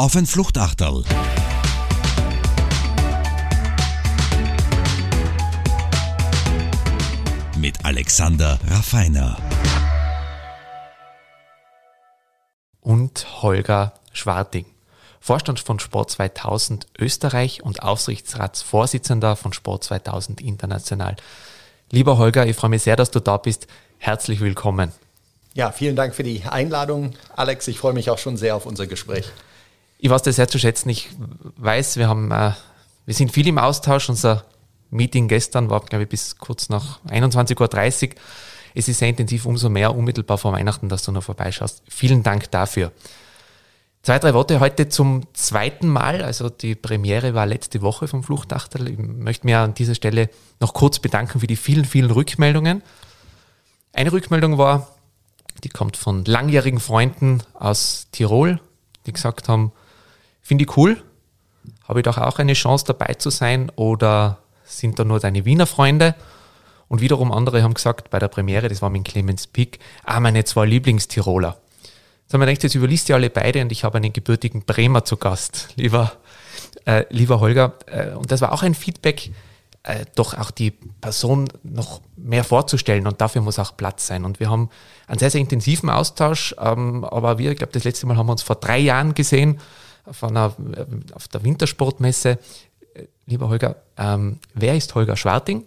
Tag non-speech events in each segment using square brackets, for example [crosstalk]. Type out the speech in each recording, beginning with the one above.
auf ein Fluchtachterl. Mit Alexander Raffiner. Und Holger Schwarting. Vorstand von Sport 2000 Österreich und Aufsichtsratsvorsitzender von Sport 2000 International. Lieber Holger, ich freue mich sehr, dass du da bist. Herzlich willkommen. Ja, vielen Dank für die Einladung, Alex. Ich freue mich auch schon sehr auf unser Gespräch. Ich weiß das sehr zu schätzen. Ich weiß, wir haben, äh, wir sind viel im Austausch. Unser Meeting gestern war, glaube ich, bis kurz nach 21.30 Uhr. Es ist sehr intensiv, umso mehr unmittelbar vor Weihnachten, dass du noch vorbeischaust. Vielen Dank dafür. Zwei, drei Worte heute zum zweiten Mal. Also die Premiere war letzte Woche vom Fluchtachtel. Ich möchte mir an dieser Stelle noch kurz bedanken für die vielen, vielen Rückmeldungen. Eine Rückmeldung war, die kommt von langjährigen Freunden aus Tirol, die gesagt haben, finde ich cool, habe ich doch auch eine Chance dabei zu sein oder sind da nur deine Wiener Freunde? Und wiederum andere haben gesagt, bei der Premiere, das war mit Clemens Pick, ah, meine zwei Lieblingstiroler. Jetzt haben wir gedacht, jetzt überliest ihr alle beide und ich habe einen gebürtigen Bremer zu Gast, lieber, äh, lieber Holger. Äh, und das war auch ein Feedback, äh, doch auch die Person noch mehr vorzustellen und dafür muss auch Platz sein. Und wir haben einen sehr, sehr intensiven Austausch, ähm, aber wir, ich glaube, das letzte Mal haben wir uns vor drei Jahren gesehen auf, einer, äh, auf der Wintersportmesse. Äh, lieber Holger, ähm, wer ist Holger Schwarting?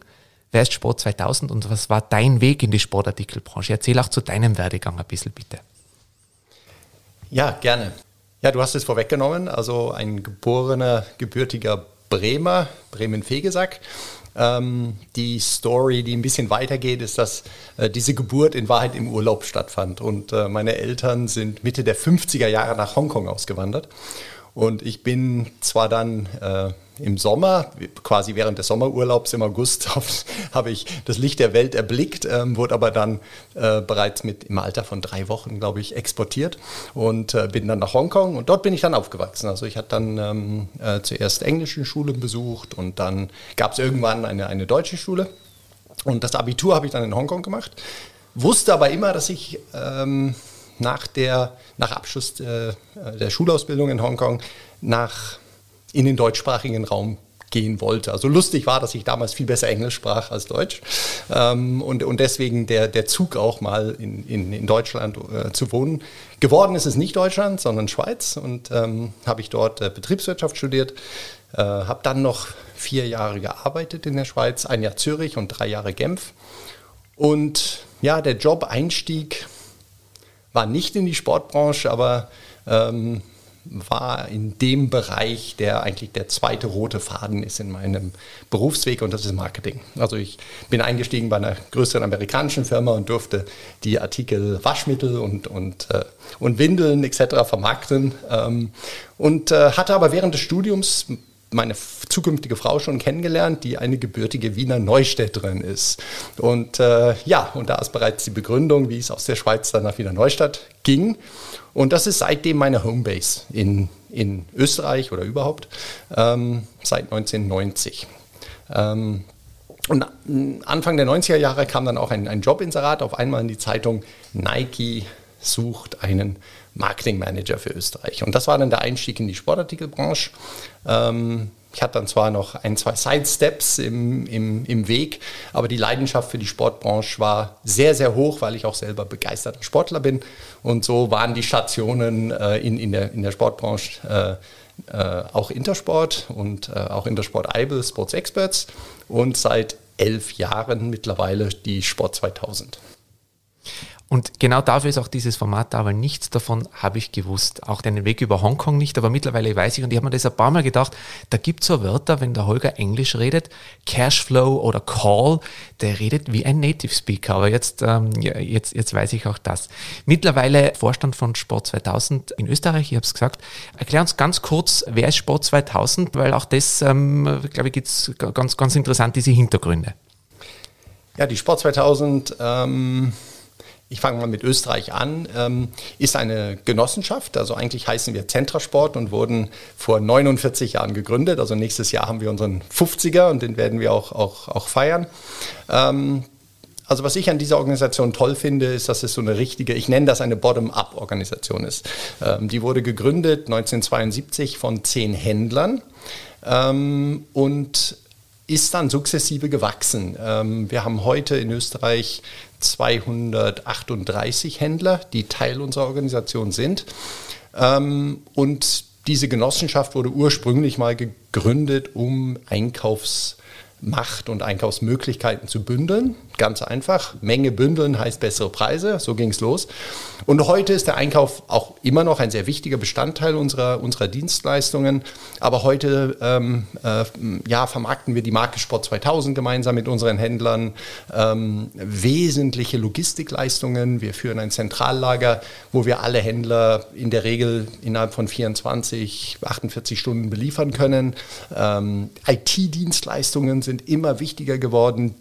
Wer ist Sport 2000 und was war dein Weg in die Sportartikelbranche? Erzähl auch zu deinem Werdegang ein bisschen bitte. Ja, gerne. Ja, du hast es vorweggenommen. Also ein geborener, gebürtiger Bremer, Bremen-Fegesack. Ähm, die Story, die ein bisschen weitergeht, ist, dass äh, diese Geburt in Wahrheit im Urlaub stattfand. Und äh, meine Eltern sind Mitte der 50er Jahre nach Hongkong ausgewandert. Und ich bin zwar dann äh, im Sommer, quasi während des Sommerurlaubs im August, [laughs] habe ich das Licht der Welt erblickt, ähm, wurde aber dann äh, bereits mit im Alter von drei Wochen, glaube ich, exportiert und äh, bin dann nach Hongkong und dort bin ich dann aufgewachsen. Also ich hatte dann ähm, äh, zuerst englische Schulen besucht und dann gab es irgendwann eine, eine deutsche Schule. Und das Abitur habe ich dann in Hongkong gemacht. Wusste aber immer, dass ich ähm, nach, der, nach Abschluss äh, der Schulausbildung in Hongkong nach, in den deutschsprachigen Raum gehen wollte. Also lustig war, dass ich damals viel besser Englisch sprach als Deutsch ähm, und, und deswegen der, der Zug auch mal in, in, in Deutschland äh, zu wohnen. Geworden ist es nicht Deutschland, sondern Schweiz und ähm, habe ich dort äh, Betriebswirtschaft studiert, äh, habe dann noch vier Jahre gearbeitet in der Schweiz, ein Jahr Zürich und drei Jahre Genf und ja, der Job-Einstieg war nicht in die Sportbranche, aber ähm, war in dem Bereich, der eigentlich der zweite rote Faden ist in meinem Berufsweg und das ist Marketing. Also ich bin eingestiegen bei einer größeren amerikanischen Firma und durfte die Artikel Waschmittel und, und, äh, und Windeln etc. vermarkten ähm, und äh, hatte aber während des Studiums meine zukünftige Frau schon kennengelernt, die eine gebürtige Wiener Neustädterin ist. Und äh, ja, und da ist bereits die Begründung, wie es aus der Schweiz dann nach Wiener Neustadt ging. Und das ist seitdem meine Homebase in, in Österreich oder überhaupt, ähm, seit 1990. Ähm, und Anfang der 90er Jahre kam dann auch ein, ein Jobinserat auf einmal in die Zeitung Nike sucht einen Marketingmanager für Österreich. Und das war dann der Einstieg in die Sportartikelbranche. Ähm, ich hatte dann zwar noch ein, zwei Sidesteps im, im, im Weg, aber die Leidenschaft für die Sportbranche war sehr, sehr hoch, weil ich auch selber begeisterter Sportler bin. Und so waren die Stationen äh, in, in, der, in der Sportbranche äh, äh, auch Intersport und äh, auch Intersport Eibel Sports Experts und seit elf Jahren mittlerweile die Sport 2000. Und genau dafür ist auch dieses Format da, weil nichts davon habe ich gewusst. Auch den Weg über Hongkong nicht, aber mittlerweile weiß ich und ich habe mir das ein paar Mal gedacht, da gibt es so Wörter, wenn der Holger Englisch redet, Cashflow oder Call, der redet wie ein Native Speaker. Aber jetzt, ähm, jetzt, jetzt weiß ich auch das. Mittlerweile Vorstand von Sport 2000 in Österreich, ich habe es gesagt. Erklär uns ganz kurz, wer ist Sport 2000, weil auch das, ähm, glaube ich, gibt es ganz, ganz interessant, diese Hintergründe. Ja, die Sport 2000, ähm ich fange mal mit Österreich an, ähm, ist eine Genossenschaft. Also eigentlich heißen wir Zentrasport und wurden vor 49 Jahren gegründet. Also nächstes Jahr haben wir unseren 50er und den werden wir auch, auch, auch feiern. Ähm, Also was ich an dieser Organisation toll finde, ist, dass es so eine richtige, ich nenne das eine Bottom-up-Organisation ist. Ähm, die wurde gegründet 1972 von zehn Händlern ähm, und ist dann sukzessive gewachsen. Ähm, wir haben heute in Österreich 238 Händler, die Teil unserer Organisation sind. Ähm, und diese Genossenschaft wurde ursprünglich mal gegründet, um Einkaufs Macht und Einkaufsmöglichkeiten zu bündeln. Ganz einfach. Menge bündeln heißt bessere Preise. So ging es los. Und heute ist der Einkauf auch immer noch ein sehr wichtiger Bestandteil unserer, unserer Dienstleistungen. Aber heute ähm, äh, ja, vermarkten wir die Marke Sport 2000 gemeinsam mit unseren Händlern. Ähm, wesentliche Logistikleistungen. Wir führen ein Zentrallager, wo wir alle Händler in der Regel innerhalb von 24, 48 Stunden beliefern können. Ähm, IT-Dienstleistungen sind sind immer wichtiger geworden.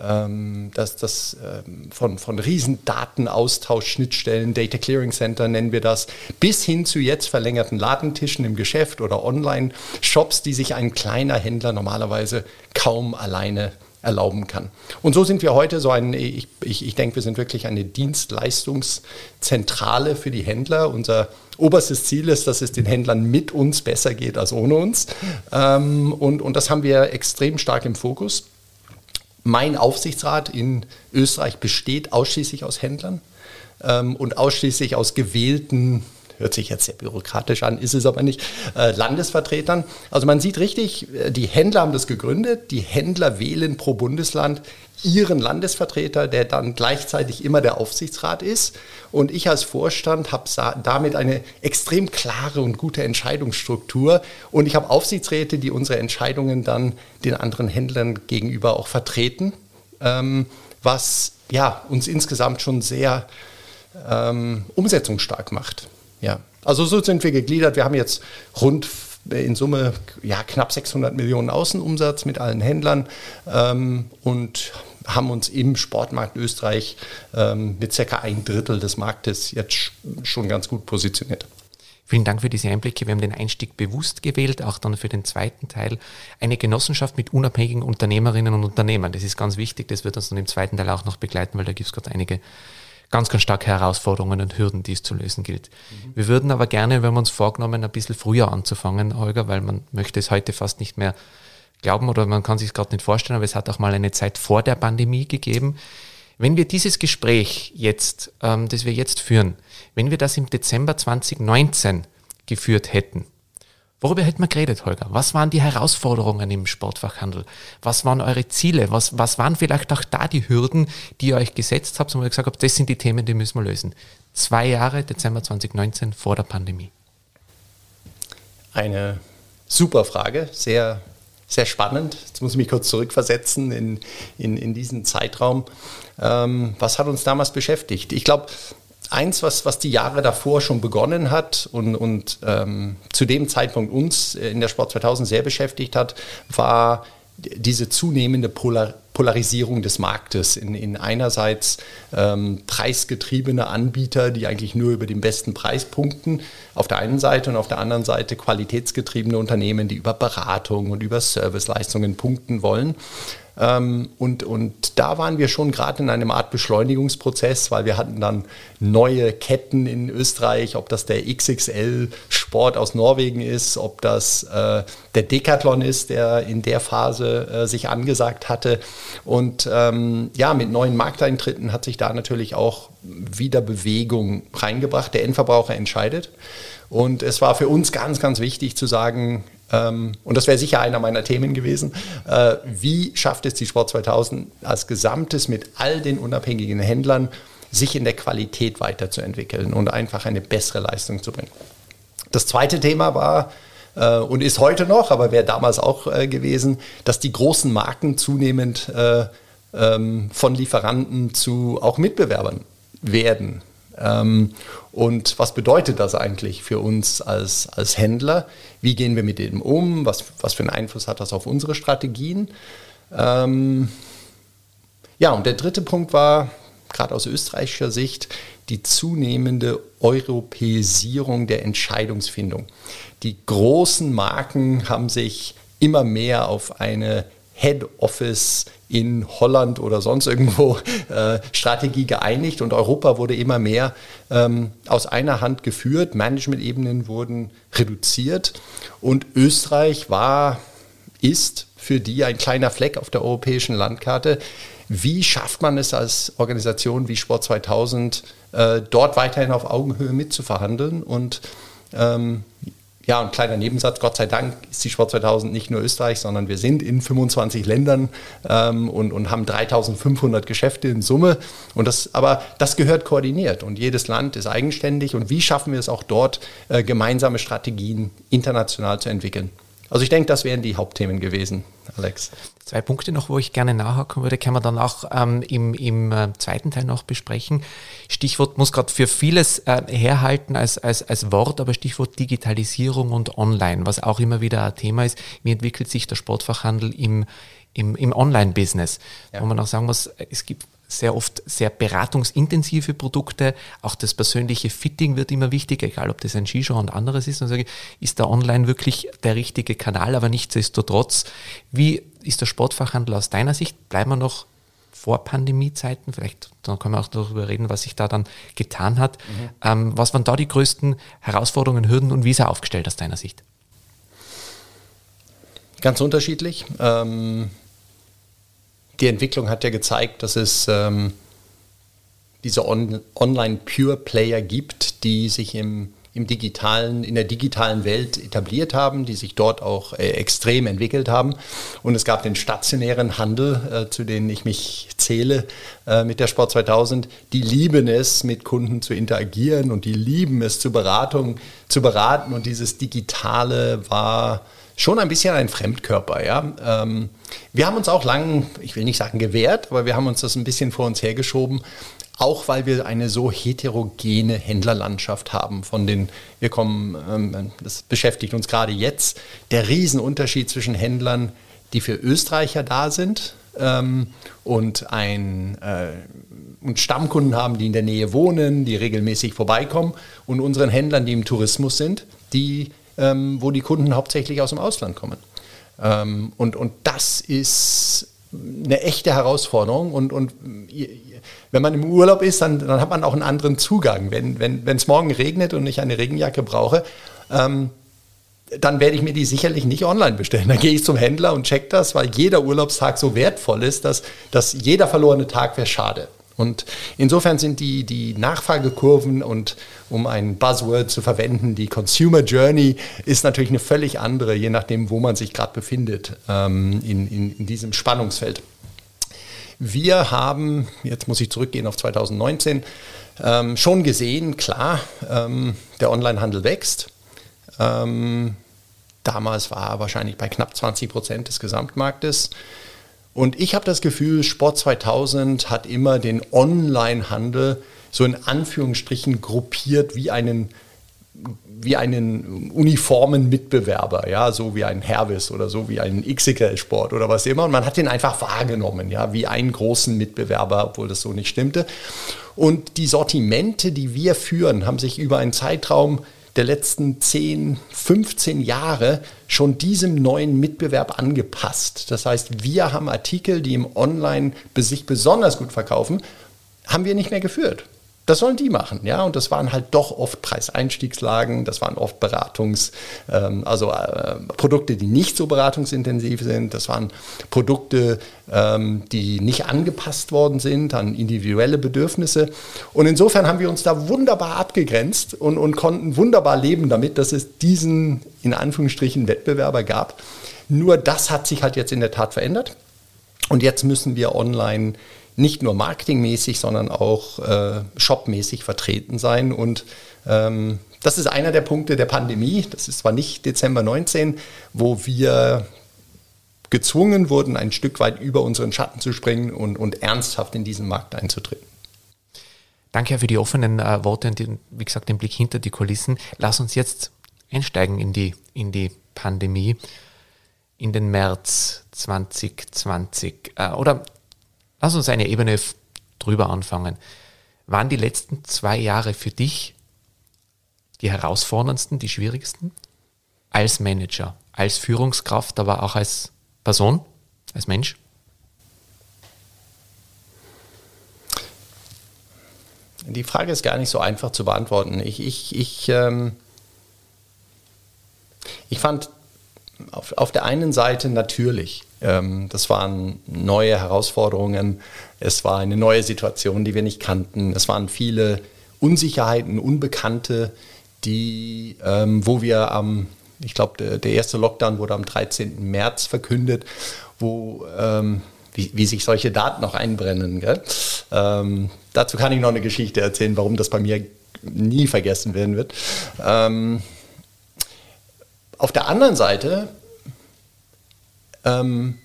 Ähm, dass das ähm, von, von Riesendatenaustausch, Schnittstellen, Data Clearing Center nennen wir das, bis hin zu jetzt verlängerten Ladentischen im Geschäft oder Online-Shops, die sich ein kleiner Händler normalerweise kaum alleine erlauben kann. Und so sind wir heute so ein, ich, ich, ich denke, wir sind wirklich eine Dienstleistungszentrale für die Händler. Unser oberstes Ziel ist, dass es den Händlern mit uns besser geht als ohne uns. Ähm, und, und das haben wir extrem stark im Fokus. Mein Aufsichtsrat in Österreich besteht ausschließlich aus Händlern ähm, und ausschließlich aus gewählten hört sich jetzt sehr bürokratisch an, ist es aber nicht, äh, Landesvertretern. Also man sieht richtig, äh, die Händler haben das gegründet, die Händler wählen pro Bundesland ihren Landesvertreter, der dann gleichzeitig immer der Aufsichtsrat ist. Und ich als Vorstand habe damit eine extrem klare und gute Entscheidungsstruktur. Und ich habe Aufsichtsräte, die unsere Entscheidungen dann den anderen Händlern gegenüber auch vertreten, ähm, was ja, uns insgesamt schon sehr ähm, umsetzungsstark macht. Ja, also so sind wir gegliedert. Wir haben jetzt rund in Summe ja, knapp 600 Millionen Außenumsatz mit allen Händlern ähm, und haben uns im Sportmarkt Österreich ähm, mit circa ein Drittel des Marktes jetzt schon ganz gut positioniert. Vielen Dank für diese Einblicke. Wir haben den Einstieg bewusst gewählt, auch dann für den zweiten Teil. Eine Genossenschaft mit unabhängigen Unternehmerinnen und Unternehmern. Das ist ganz wichtig. Das wird uns dann im zweiten Teil auch noch begleiten, weil da gibt es gerade einige ganz, ganz starke Herausforderungen und Hürden, die es zu lösen gilt. Mhm. Wir würden aber gerne, wenn wir uns vorgenommen, ein bisschen früher anzufangen, Holger, weil man möchte es heute fast nicht mehr glauben oder man kann sich gerade nicht vorstellen, aber es hat auch mal eine Zeit vor der Pandemie gegeben. Wenn wir dieses Gespräch jetzt, ähm, das wir jetzt führen, wenn wir das im Dezember 2019 geführt hätten, Worüber hätten wir geredet, Holger? Was waren die Herausforderungen im Sportfachhandel? Was waren eure Ziele? Was, was waren vielleicht auch da die Hürden, die ihr euch gesetzt habt wo ihr gesagt habt, das sind die Themen, die müssen wir lösen? Zwei Jahre, Dezember 2019, vor der Pandemie. Eine super Frage, sehr, sehr spannend. Jetzt muss ich mich kurz zurückversetzen in, in, in diesen Zeitraum. Ähm, was hat uns damals beschäftigt? Ich glaube, eins, was, was die Jahre davor schon begonnen hat und, und ähm, zu dem Zeitpunkt uns in der Sport 2000 sehr beschäftigt hat, war diese zunehmende Polar Polarisierung des Marktes in, in einerseits ähm, preisgetriebene Anbieter, die eigentlich nur über den besten Preis punkten, auf der einen Seite und auf der anderen Seite qualitätsgetriebene Unternehmen, die über Beratung und über Serviceleistungen punkten wollen. Ähm, und, und da waren wir schon gerade in einem Art Beschleunigungsprozess, weil wir hatten dann neue Ketten in Österreich, ob das der XXL-Sport aus Norwegen ist, ob das äh, der Decathlon ist, der in der Phase äh, sich angesagt hatte. Und ähm, ja, mit neuen Markteintritten hat sich da natürlich auch wieder Bewegung reingebracht. Der Endverbraucher entscheidet. Und es war für uns ganz, ganz wichtig zu sagen, ähm, und das wäre sicher einer meiner Themen gewesen. Äh, wie schafft es die Sport 2000 als Gesamtes mit all den unabhängigen Händlern, sich in der Qualität weiterzuentwickeln und einfach eine bessere Leistung zu bringen? Das zweite Thema war, äh, und ist heute noch, aber wäre damals auch äh, gewesen, dass die großen Marken zunehmend ähm, von Lieferanten zu auch Mitbewerbern werden. Ähm, und was bedeutet das eigentlich für uns als, als Händler? Wie gehen wir mit dem um? Was, was für einen Einfluss hat das auf unsere Strategien? Ähm, ja, und der dritte Punkt war, gerade aus österreichischer Sicht, die zunehmende Europäisierung der Entscheidungsfindung. Die großen Marken haben sich immer mehr auf eine Head Office in Holland oder sonst irgendwo äh, Strategie geeinigt und Europa wurde immer mehr ähm, aus einer Hand geführt, Management-Ebenen wurden reduziert und Österreich war, ist für die ein kleiner Fleck auf der europäischen Landkarte. Wie schafft man es als Organisation wie Sport 2000, äh, dort weiterhin auf Augenhöhe mitzuverhandeln und ähm, ja, ein kleiner Nebensatz, Gott sei Dank ist die Sport 2000 nicht nur Österreich, sondern wir sind in 25 Ländern ähm, und, und haben 3500 Geschäfte in Summe. Und das, aber das gehört koordiniert und jedes Land ist eigenständig. Und wie schaffen wir es auch dort, äh, gemeinsame Strategien international zu entwickeln? Also ich denke, das wären die Hauptthemen gewesen, Alex. Zwei Punkte noch, wo ich gerne nachhaken würde, können wir dann auch ähm, im, im äh, zweiten Teil noch besprechen. Stichwort muss gerade für vieles äh, herhalten als, als, als Wort, aber Stichwort Digitalisierung und Online, was auch immer wieder ein Thema ist. Wie entwickelt sich der Sportfachhandel im, im, im Online-Business? Ja. Wo man auch sagen muss, es gibt sehr oft sehr beratungsintensive Produkte. Auch das persönliche Fitting wird immer wichtiger, egal ob das ein Skishow und anderes ist. Und sage, ist da online wirklich der richtige Kanal, aber nichtsdestotrotz, wie ist der Sportfachhandel aus deiner Sicht? Bleiben wir noch vor Pandemiezeiten, vielleicht dann können wir auch darüber reden, was sich da dann getan hat. Mhm. Ähm, was waren da die größten Herausforderungen, Hürden und wie ist er aufgestellt aus deiner Sicht? Ganz unterschiedlich. Ähm, die Entwicklung hat ja gezeigt, dass es ähm, diese On Online-Pure-Player gibt, die sich im, im digitalen, in der digitalen Welt etabliert haben, die sich dort auch äh, extrem entwickelt haben. Und es gab den stationären Handel, äh, zu denen ich mich zähle äh, mit der Sport 2000. Die lieben es, mit Kunden zu interagieren und die lieben es, zu Beratung zu beraten. Und dieses Digitale war schon ein bisschen ein Fremdkörper. Ja? Ähm, wir haben uns auch lang, ich will nicht sagen gewehrt, aber wir haben uns das ein bisschen vor uns hergeschoben, auch weil wir eine so heterogene Händlerlandschaft haben. Von den, wir kommen, ähm, das beschäftigt uns gerade jetzt, der Riesenunterschied zwischen Händlern, die für Österreicher da sind ähm, und ein äh, und Stammkunden haben, die in der Nähe wohnen, die regelmäßig vorbeikommen und unseren Händlern, die im Tourismus sind, die ähm, wo die Kunden hauptsächlich aus dem Ausland kommen. Ähm, und, und das ist eine echte Herausforderung. Und, und wenn man im Urlaub ist, dann, dann hat man auch einen anderen Zugang. Wenn es wenn, morgen regnet und ich eine Regenjacke brauche, ähm, dann werde ich mir die sicherlich nicht online bestellen. Dann gehe ich zum Händler und check das, weil jeder Urlaubstag so wertvoll ist, dass, dass jeder verlorene Tag wäre schade. Und insofern sind die, die Nachfragekurven und um ein Buzzword zu verwenden, die Consumer Journey ist natürlich eine völlig andere, je nachdem, wo man sich gerade befindet ähm, in, in, in diesem Spannungsfeld. Wir haben, jetzt muss ich zurückgehen auf 2019, ähm, schon gesehen, klar, ähm, der Onlinehandel wächst. Ähm, damals war er wahrscheinlich bei knapp 20 Prozent des Gesamtmarktes. Und ich habe das Gefühl, Sport 2000 hat immer den Online-Handel so in Anführungsstrichen gruppiert wie einen wie einen uniformen Mitbewerber, ja, so wie ein Hervis oder so wie ein XXL-Sport oder was immer. Und man hat den einfach wahrgenommen, ja, wie einen großen Mitbewerber, obwohl das so nicht stimmte. Und die Sortimente, die wir führen, haben sich über einen Zeitraum der letzten 10, 15 Jahre schon diesem neuen Mitbewerb angepasst. Das heißt, wir haben Artikel, die im Online sich besonders gut verkaufen, haben wir nicht mehr geführt das sollen die machen, ja. Und das waren halt doch oft Preiseinstiegslagen, das waren oft Beratungs, ähm, also äh, Produkte, die nicht so beratungsintensiv sind. Das waren Produkte, ähm, die nicht angepasst worden sind an individuelle Bedürfnisse. Und insofern haben wir uns da wunderbar abgegrenzt und, und konnten wunderbar leben damit, dass es diesen in Anführungsstrichen Wettbewerber gab. Nur das hat sich halt jetzt in der Tat verändert. Und jetzt müssen wir online nicht nur marketingmäßig, sondern auch äh, shopmäßig vertreten sein. Und ähm, das ist einer der Punkte der Pandemie. Das ist zwar nicht Dezember 19, wo wir gezwungen wurden, ein Stück weit über unseren Schatten zu springen und, und ernsthaft in diesen Markt einzutreten. Danke für die offenen äh, Worte und den, wie gesagt den Blick hinter die Kulissen. Lass uns jetzt einsteigen in die, in die Pandemie, in den März 2020. Äh, oder Lass uns eine Ebene drüber anfangen. Waren die letzten zwei Jahre für dich die herausforderndsten, die schwierigsten? Als Manager, als Führungskraft, aber auch als Person? als Mensch? Die Frage ist gar nicht so einfach zu beantworten. Ich, ich, ich, ähm, ich fand auf, auf der einen Seite natürlich, das waren neue Herausforderungen, es war eine neue Situation, die wir nicht kannten, es waren viele Unsicherheiten, Unbekannte, die, ähm, wo wir am, ich glaube, der, erste Lockdown wurde am 13. März verkündet, wo ähm, wie, wie sich solche Daten noch einbrennen. Ähm, dazu kann ich noch eine Geschichte erzählen, warum das bei mir nie vergessen werden wird. Ähm, auf der anderen Seite ähm,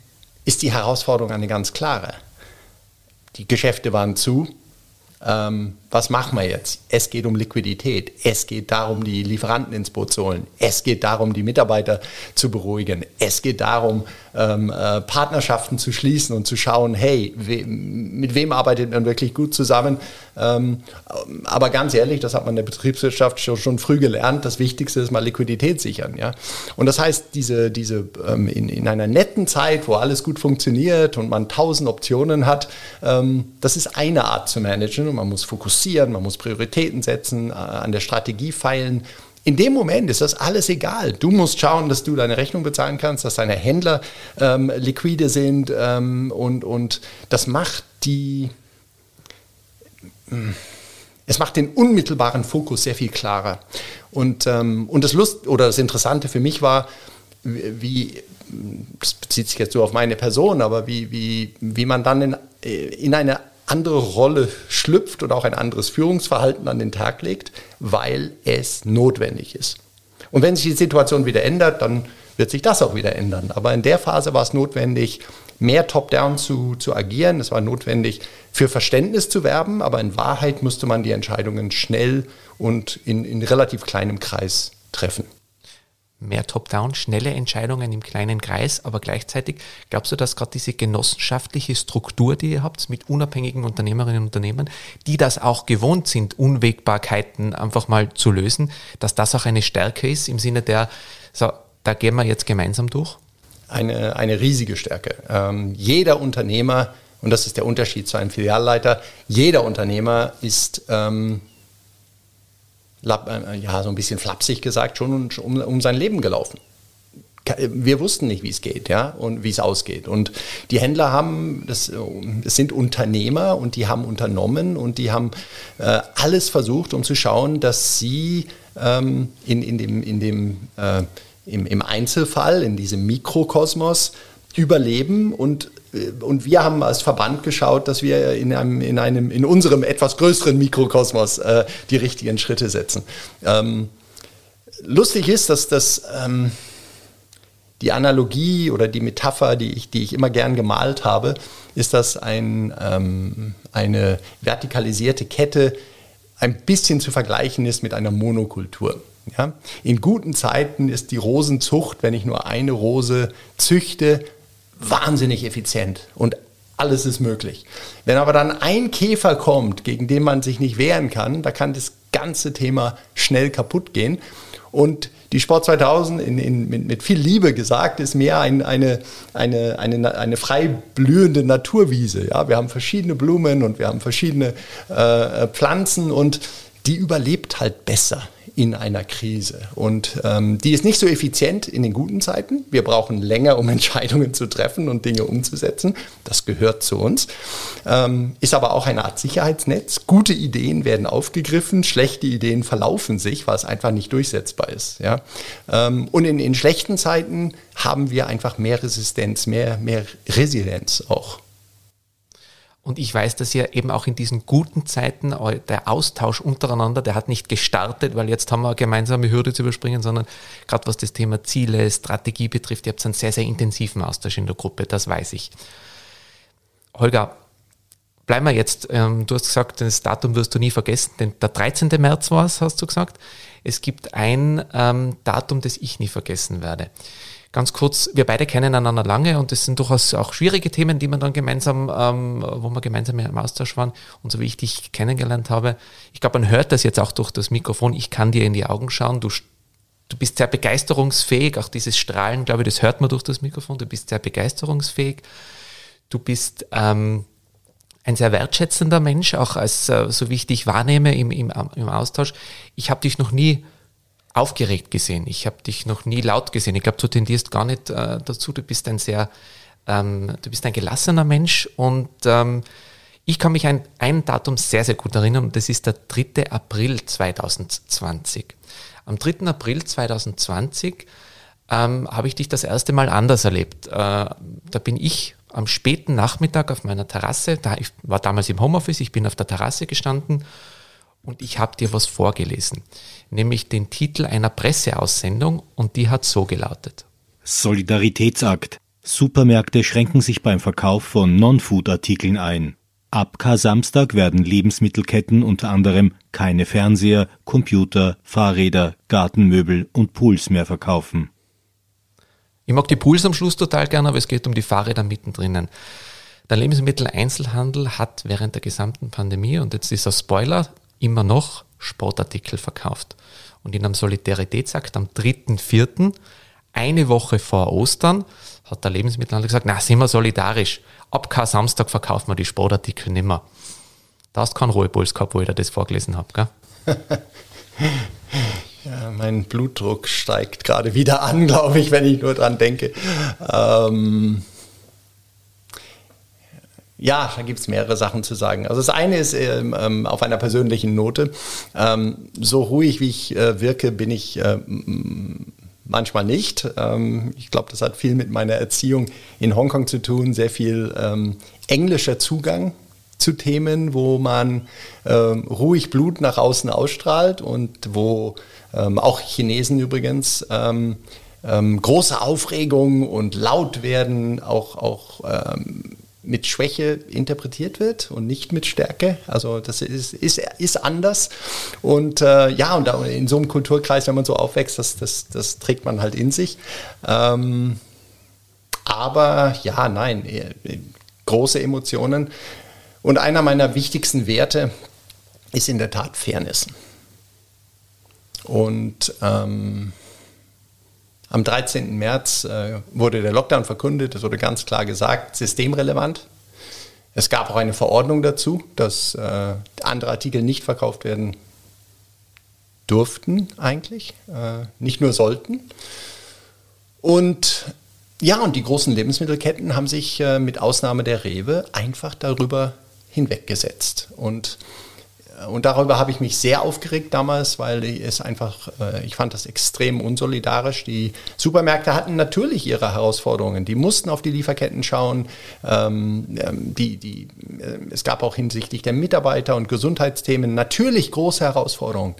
ist die Herausforderung eine ganz klare. Die Geschäfte waren zu, ähm, was machen wir jetzt? Es geht um Liquidität. Es geht darum, die Lieferanten ins Boot zu holen. Es geht darum, die Mitarbeiter zu beruhigen. Es geht darum, ähm, äh, Partnerschaften zu schließen und zu schauen, hey, we mit wem arbeitet man wirklich gut zusammen? Ähm, aber ganz ehrlich, das hat man in der Betriebswirtschaft schon, schon, früh gelernt. Das Wichtigste ist mal Liquidität sichern. Ja? Und das heißt, diese, diese ähm, in, in, einer netten Zeit, wo alles gut funktioniert und man tausend Optionen hat, ähm, das ist eine Art zu managen und man muss fokussieren, man muss Prioritäten setzen, äh, an der Strategie feilen. In dem Moment ist das alles egal. Du musst schauen, dass du deine Rechnung bezahlen kannst, dass deine Händler ähm, liquide sind ähm, und, und das macht die, es macht den unmittelbaren Fokus sehr viel klarer. Und, ähm, und das Lust oder das Interessante für mich war, wie, das bezieht sich jetzt so auf meine Person, aber wie, wie, wie man dann in, in eine andere Rolle schlüpft oder auch ein anderes Führungsverhalten an den Tag legt, weil es notwendig ist. Und wenn sich die Situation wieder ändert, dann wird sich das auch wieder ändern. Aber in der Phase war es notwendig, mehr top-down zu, zu agieren. Es war notwendig, für Verständnis zu werben, aber in Wahrheit musste man die Entscheidungen schnell und in, in relativ kleinem Kreis treffen mehr Top-Down, schnelle Entscheidungen im kleinen Kreis, aber gleichzeitig glaubst du, dass gerade diese genossenschaftliche Struktur, die ihr habt, mit unabhängigen Unternehmerinnen und Unternehmern, die das auch gewohnt sind, Unwägbarkeiten einfach mal zu lösen, dass das auch eine Stärke ist im Sinne der, so, da gehen wir jetzt gemeinsam durch? Eine, eine riesige Stärke. Ähm, jeder Unternehmer, und das ist der Unterschied zu einem Filialleiter, jeder Unternehmer ist ähm, äh, ja, so ein bisschen flapsig gesagt, schon um, um sein Leben gelaufen wir wussten nicht, wie es geht, ja, und wie es ausgeht. Und die Händler haben, das, das sind Unternehmer und die haben unternommen und die haben äh, alles versucht, um zu schauen, dass sie ähm, in, in dem, in dem äh, im, im Einzelfall, in diesem Mikrokosmos überleben und äh, und wir haben als Verband geschaut, dass wir in einem, in einem, in unserem etwas größeren Mikrokosmos äh, die richtigen Schritte setzen. Ähm, lustig ist, dass das ähm, die Analogie oder die Metapher, die ich, die ich immer gern gemalt habe, ist, dass ein, ähm, eine vertikalisierte Kette ein bisschen zu vergleichen ist mit einer Monokultur. Ja? In guten Zeiten ist die Rosenzucht, wenn ich nur eine Rose züchte, wahnsinnig effizient und alles ist möglich. Wenn aber dann ein Käfer kommt, gegen den man sich nicht wehren kann, da kann das ganze Thema schnell kaputt gehen. Und die Sport 2000, in, in, mit, mit, viel Liebe gesagt, ist mehr ein, eine, eine, eine, eine frei blühende Naturwiese. Ja? Wir haben verschiedene Blumen und wir haben verschiedene äh, Pflanzen und die überlebt halt besser in einer Krise. Und ähm, die ist nicht so effizient in den guten Zeiten. Wir brauchen länger, um [laughs] Entscheidungen zu treffen und Dinge umzusetzen. Das gehört zu uns. Ähm, ist aber auch eine Art Sicherheitsnetz. Gute Ideen werden aufgegriffen, schlechte Ideen verlaufen sich, weil es einfach nicht durchsetzbar ist. Ja? Ähm, und in, in schlechten Zeiten haben wir einfach mehr Resistenz, mehr, mehr Resilienz auch. Und ich weiß, dass ihr eben auch in diesen guten Zeiten, der Austausch untereinander, der hat nicht gestartet, weil jetzt haben wir eine gemeinsame Hürde zu überspringen, sondern gerade was das Thema Ziele, Strategie betrifft, ihr habt einen sehr, sehr intensiven Austausch in der Gruppe, das weiß ich. Holger, bleiben wir jetzt, ähm, du hast gesagt, das Datum wirst du nie vergessen, denn der 13. März war es, hast du gesagt. Es gibt ein ähm, Datum, das ich nie vergessen werde. Ganz kurz, wir beide kennen einander lange und es sind durchaus auch schwierige Themen, die man dann gemeinsam, ähm, wo wir gemeinsam im Austausch waren und so wie ich dich kennengelernt habe. Ich glaube, man hört das jetzt auch durch das Mikrofon. Ich kann dir in die Augen schauen. Du du bist sehr begeisterungsfähig, auch dieses Strahlen, glaube ich, das hört man durch das Mikrofon, du bist sehr begeisterungsfähig, du bist ähm, ein sehr wertschätzender Mensch, auch als äh, so wie ich dich wahrnehme im, im, im Austausch. Ich habe dich noch nie aufgeregt gesehen, ich habe dich noch nie laut gesehen. Ich glaube, du tendierst gar nicht äh, dazu, du bist ein sehr, ähm, du bist ein gelassener Mensch und ähm, ich kann mich an ein Datum sehr, sehr gut erinnern und das ist der 3. April 2020. Am 3. April 2020 ähm, habe ich dich das erste Mal anders erlebt. Äh, da bin ich am späten Nachmittag auf meiner Terrasse, da, ich war damals im Homeoffice, ich bin auf der Terrasse gestanden und ich habe dir was vorgelesen, nämlich den Titel einer Presseaussendung und die hat so gelautet. Solidaritätsakt. Supermärkte schränken sich beim Verkauf von Non-Food-Artikeln ein. Ab Kar-Samstag werden Lebensmittelketten unter anderem keine Fernseher, Computer, Fahrräder, Gartenmöbel und Pools mehr verkaufen. Ich mag die Pools am Schluss total gerne, aber es geht um die Fahrräder mittendrin. Der Lebensmitteleinzelhandel hat während der gesamten Pandemie, und jetzt ist ein Spoiler, immer noch Sportartikel verkauft. Und in einem Solidaritätsakt am 3.4., eine Woche vor Ostern, hat der Lebensmittelhandel gesagt, na, sind wir solidarisch ab kein Samstag verkaufen wir die Sportartikel nicht mehr. Da hast du keinen Ruhepuls gehabt, wo ich dir das vorgelesen habe, gell? [laughs] ja, mein Blutdruck steigt gerade wieder an, [laughs] glaube ich, wenn ich nur dran denke. Ähm ja, da gibt es mehrere Sachen zu sagen. Also das eine ist ähm, ähm, auf einer persönlichen Note. Ähm, so ruhig wie ich äh, wirke, bin ich äh, manchmal nicht. Ähm, ich glaube, das hat viel mit meiner Erziehung in Hongkong zu tun, sehr viel ähm, englischer Zugang zu Themen, wo man ähm, ruhig Blut nach außen ausstrahlt und wo auch Chinesen übrigens große Aufregung und laut werden auch, auch mit Schwäche interpretiert wird und nicht mit Stärke. Also das ist, ist, ist anders. Und äh, ja, und in so einem Kulturkreis, wenn man so aufwächst, das, das, das trägt man halt in sich. Ähm, aber ja, nein, äh, große Emotionen. Und einer meiner wichtigsten Werte ist in der Tat Fairness. Und ähm, am 13. März äh, wurde der Lockdown verkündet. Es wurde ganz klar gesagt, systemrelevant. Es gab auch eine Verordnung dazu, dass äh, andere Artikel nicht verkauft werden durften eigentlich, äh, nicht nur sollten. Und ja, und die großen Lebensmittelketten haben sich äh, mit Ausnahme der Rewe einfach darüber hinweggesetzt. Und und darüber habe ich mich sehr aufgeregt damals, weil es einfach, äh, ich fand das extrem unsolidarisch. Die Supermärkte hatten natürlich ihre Herausforderungen. Die mussten auf die Lieferketten schauen. Ähm, ähm, die, die, äh, es gab auch hinsichtlich der Mitarbeiter und Gesundheitsthemen natürlich große Herausforderungen.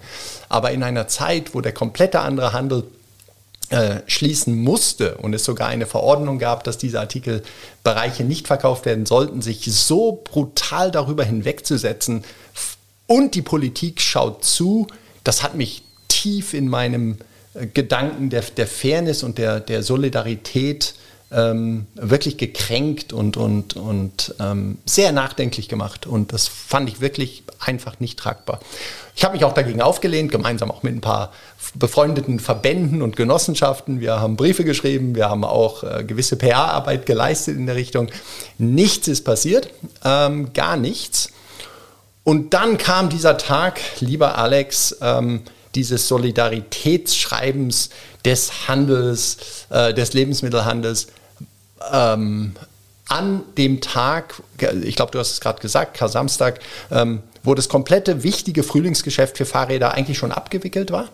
Aber in einer Zeit, wo der komplette andere Handel äh, schließen musste und es sogar eine Verordnung gab, dass diese Artikelbereiche nicht verkauft werden sollten, sich so brutal darüber hinwegzusetzen, und die Politik schaut zu. Das hat mich tief in meinem äh, Gedanken der, der Fairness und der, der Solidarität ähm, wirklich gekränkt und, und, und ähm, sehr nachdenklich gemacht. Und das fand ich wirklich einfach nicht tragbar. Ich habe mich auch dagegen aufgelehnt, gemeinsam auch mit ein paar befreundeten Verbänden und Genossenschaften. Wir haben Briefe geschrieben, wir haben auch äh, gewisse PR-Arbeit geleistet in der Richtung. Nichts ist passiert, ähm, gar nichts. Und dann kam dieser Tag, lieber Alex, ähm, dieses Solidaritätsschreibens des Handels, äh, des Lebensmittelhandels. Ähm, an dem Tag, ich glaube, du hast es gerade gesagt, Samstag, ähm, wo das komplette wichtige Frühlingsgeschäft für Fahrräder eigentlich schon abgewickelt war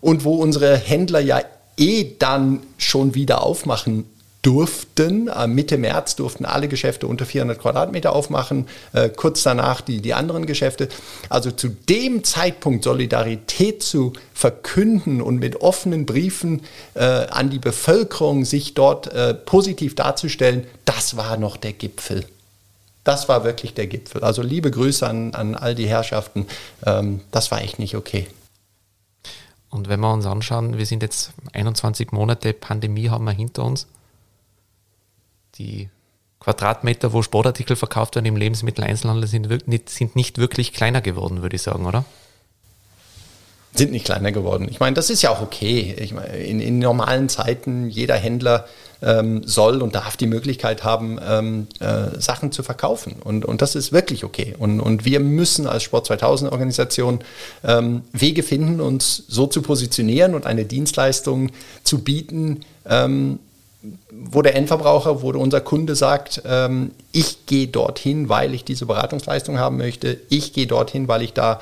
und wo unsere Händler ja eh dann schon wieder aufmachen durften. Äh, Mitte März durften alle Geschäfte unter 400 Quadratmeter aufmachen, äh, kurz danach die, die anderen Geschäfte. Also zu dem Zeitpunkt Solidarität zu verkünden und mit offenen Briefen äh, an die Bevölkerung sich dort positiv darzustellen, das war noch der Gipfel. Das war wirklich der Gipfel. Also liebe Grüße an, an all die Herrschaften. Ähm, das war echt nicht okay. Und wenn wir uns anschauen, wir sind jetzt 21 Monate Pandemie haben wir hinter uns die Quadratmeter, wo Sportartikel verkauft werden im Lebensmitteleinzelhandel, sind, sind nicht wirklich kleiner geworden, würde ich sagen, oder? sind nicht kleiner geworden. Ich meine, das ist ja auch okay. Ich meine, in, in normalen Zeiten, jeder Händler ähm, soll und darf die Möglichkeit haben, ähm, äh, Sachen zu verkaufen. Und, und das ist wirklich okay. Und, und wir müssen als Sport 2000 Organisation ähm, Wege finden, uns so zu positionieren und eine Dienstleistung zu bieten, ähm, wo der Endverbraucher, wo unser Kunde sagt, ähm, ich gehe dorthin, weil ich diese Beratungsleistung haben möchte. Ich gehe dorthin, weil ich da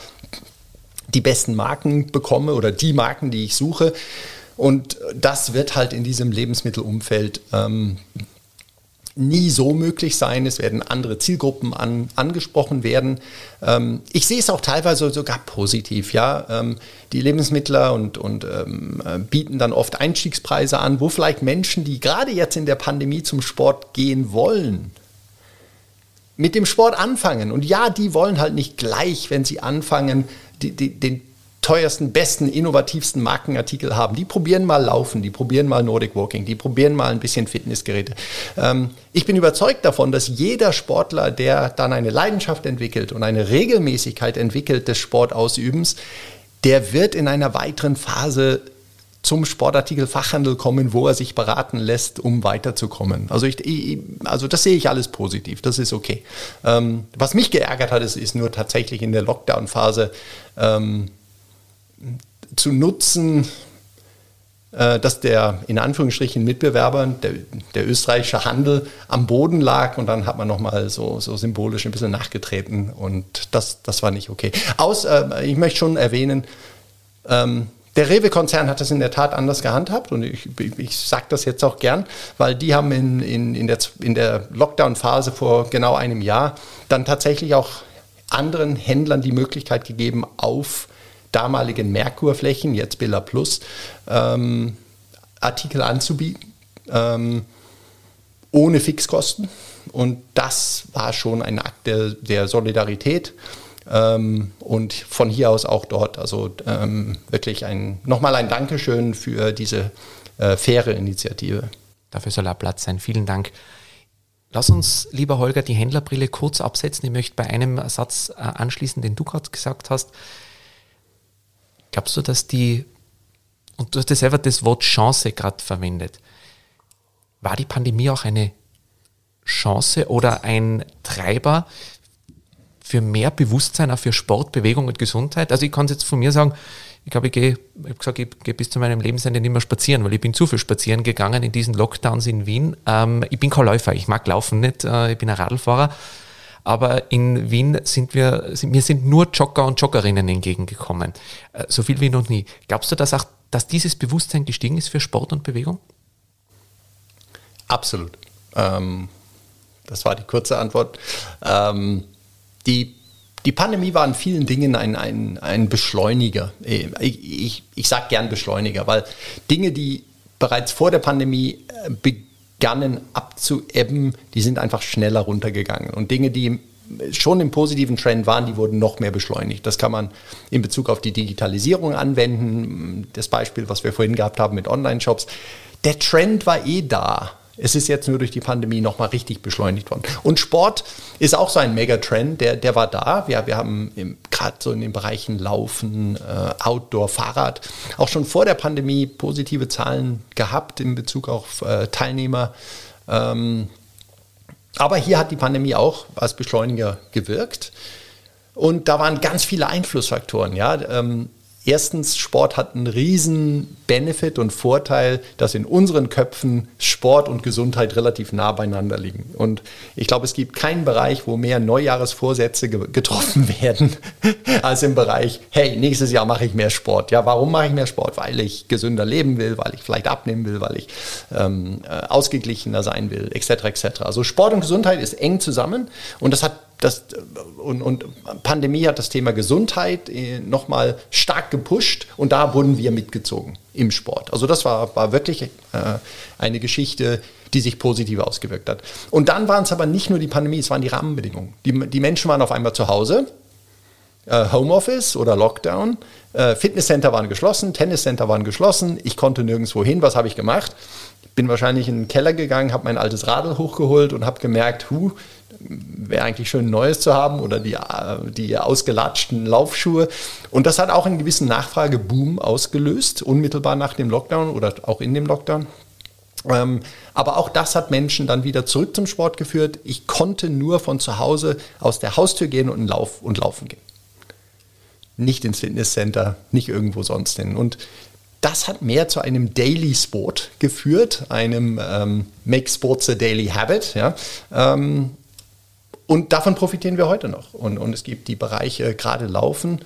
die besten Marken bekomme oder die Marken, die ich suche. Und das wird halt in diesem Lebensmittelumfeld ähm, nie so möglich sein. Es werden andere Zielgruppen an, angesprochen werden. Ähm, ich sehe es auch teilweise sogar positiv. Ja? Ähm, die Lebensmittler und, und ähm, äh, bieten dann oft Einstiegspreise an, wo vielleicht Menschen, die gerade jetzt in der Pandemie zum Sport gehen wollen, mit dem Sport anfangen. Und ja, die wollen halt nicht gleich, wenn sie anfangen, die, die, den teuersten, besten, innovativsten Markenartikel haben. Die probieren mal Laufen, die probieren mal Nordic Walking, die probieren mal ein bisschen Fitnessgeräte. Ähm, ich bin überzeugt davon, dass jeder Sportler, der dann eine Leidenschaft entwickelt und eine Regelmäßigkeit entwickelt des Sportausübens, der wird in einer weiteren Phase zum Sportartikelfachhandel kommen, wo er sich beraten lässt, um weiterzukommen. Also, ich, ich, also das sehe ich alles positiv, das ist okay. Ähm, was mich geärgert hat, ist, ist nur tatsächlich in der Lockdown-Phase ähm, zu nutzen, äh, dass der in Anführungsstrichen Mitbewerber, der, der, österreichische Handel, am Boden lag und dann hat man nochmal so, so symbolisch ein bisschen nachgetreten und das, das war nicht okay. Aus, äh, ich möchte schon erwähnen, ähm, der Rewe-Konzern hat das in der Tat anders gehandhabt und ich, ich sage das jetzt auch gern, weil die haben in, in, in der, in der Lockdown-Phase vor genau einem Jahr dann tatsächlich auch anderen Händlern die Möglichkeit gegeben, auf damaligen Merkur-Flächen, jetzt Billa Plus, ähm, Artikel anzubieten, ähm, ohne Fixkosten. Und das war schon ein Akt der, der Solidarität. Ähm, und von hier aus auch dort. Also ähm, wirklich ein, nochmal ein Dankeschön für diese äh, faire Initiative. Dafür soll auch Platz sein. Vielen Dank. Lass uns, lieber Holger, die Händlerbrille kurz absetzen. Ich möchte bei einem Satz äh, anschließen, den du gerade gesagt hast. Glaubst du, dass die, und du hast ja selber das Wort Chance gerade verwendet, war die Pandemie auch eine Chance oder ein Treiber für mehr Bewusstsein auch für Sport, Bewegung und Gesundheit. Also ich kann es jetzt von mir sagen, ich glaube, ich gehe, ich habe gesagt, ich gehe bis zu meinem Lebensende nicht mehr spazieren, weil ich bin zu viel spazieren gegangen in diesen Lockdowns in Wien. Ähm, ich bin kein Läufer, ich mag Laufen nicht, äh, ich bin ein Radlfahrer. Aber in Wien sind wir, mir sind nur Jogger und Joggerinnen entgegengekommen. Äh, so viel wie noch nie. Glaubst du, dass auch, dass dieses Bewusstsein gestiegen ist für Sport und Bewegung? Absolut. Ähm, das war die kurze Antwort. Ähm, die, die Pandemie war in vielen Dingen ein, ein, ein Beschleuniger. Ich, ich, ich sage gern Beschleuniger, weil Dinge, die bereits vor der Pandemie äh, begannen abzuebben, die sind einfach schneller runtergegangen. Und Dinge, die schon im positiven Trend waren, die wurden noch mehr beschleunigt. Das kann man in Bezug auf die Digitalisierung anwenden. Das Beispiel, was wir vorhin gehabt haben mit Online-Shops. Der Trend war eh da. Es ist jetzt nur durch die Pandemie nochmal richtig beschleunigt worden. Und Sport ist auch so ein Megatrend, der, der war da. Wir, wir haben gerade so in den Bereichen Laufen, äh, Outdoor, Fahrrad auch schon vor der Pandemie positive Zahlen gehabt in Bezug auf äh, Teilnehmer. Ähm, aber hier hat die Pandemie auch als Beschleuniger gewirkt. Und da waren ganz viele Einflussfaktoren. Ja? Ähm, Erstens, Sport hat einen riesen Benefit und Vorteil, dass in unseren Köpfen Sport und Gesundheit relativ nah beieinander liegen. Und ich glaube, es gibt keinen Bereich, wo mehr Neujahresvorsätze getroffen [laughs] werden, als im Bereich, hey, nächstes Jahr mache ich mehr Sport. Ja, warum mache ich mehr Sport? Weil ich gesünder leben will, weil ich vielleicht abnehmen will, weil ich ähm, äh, ausgeglichener sein will, etc. etc. Also Sport und Gesundheit ist eng zusammen und das hat das, und, und Pandemie hat das Thema Gesundheit äh, nochmal stark gepusht und da wurden wir mitgezogen im Sport. Also das war, war wirklich äh, eine Geschichte, die sich positiv ausgewirkt hat. Und dann waren es aber nicht nur die Pandemie, es waren die Rahmenbedingungen. Die, die Menschen waren auf einmal zu Hause äh, Homeoffice oder Lockdown. Fitnesscenter waren geschlossen, Tenniscenter waren geschlossen. Ich konnte nirgendwo hin. Was habe ich gemacht? bin wahrscheinlich in den Keller gegangen, habe mein altes Radl hochgeholt und habe gemerkt, hu, wäre eigentlich schön neues zu haben oder die, die ausgelatschten Laufschuhe. Und das hat auch einen gewissen Nachfrageboom ausgelöst, unmittelbar nach dem Lockdown oder auch in dem Lockdown. Ähm, aber auch das hat Menschen dann wieder zurück zum Sport geführt. Ich konnte nur von zu Hause aus der Haustür gehen und, Lauf und laufen gehen. Nicht ins Fitnesscenter, nicht irgendwo sonst hin. Und das hat mehr zu einem Daily Sport geführt, einem ähm, Make Sports a Daily Habit. Ja? Ähm, und davon profitieren wir heute noch. Und, und es gibt die Bereiche gerade Laufen,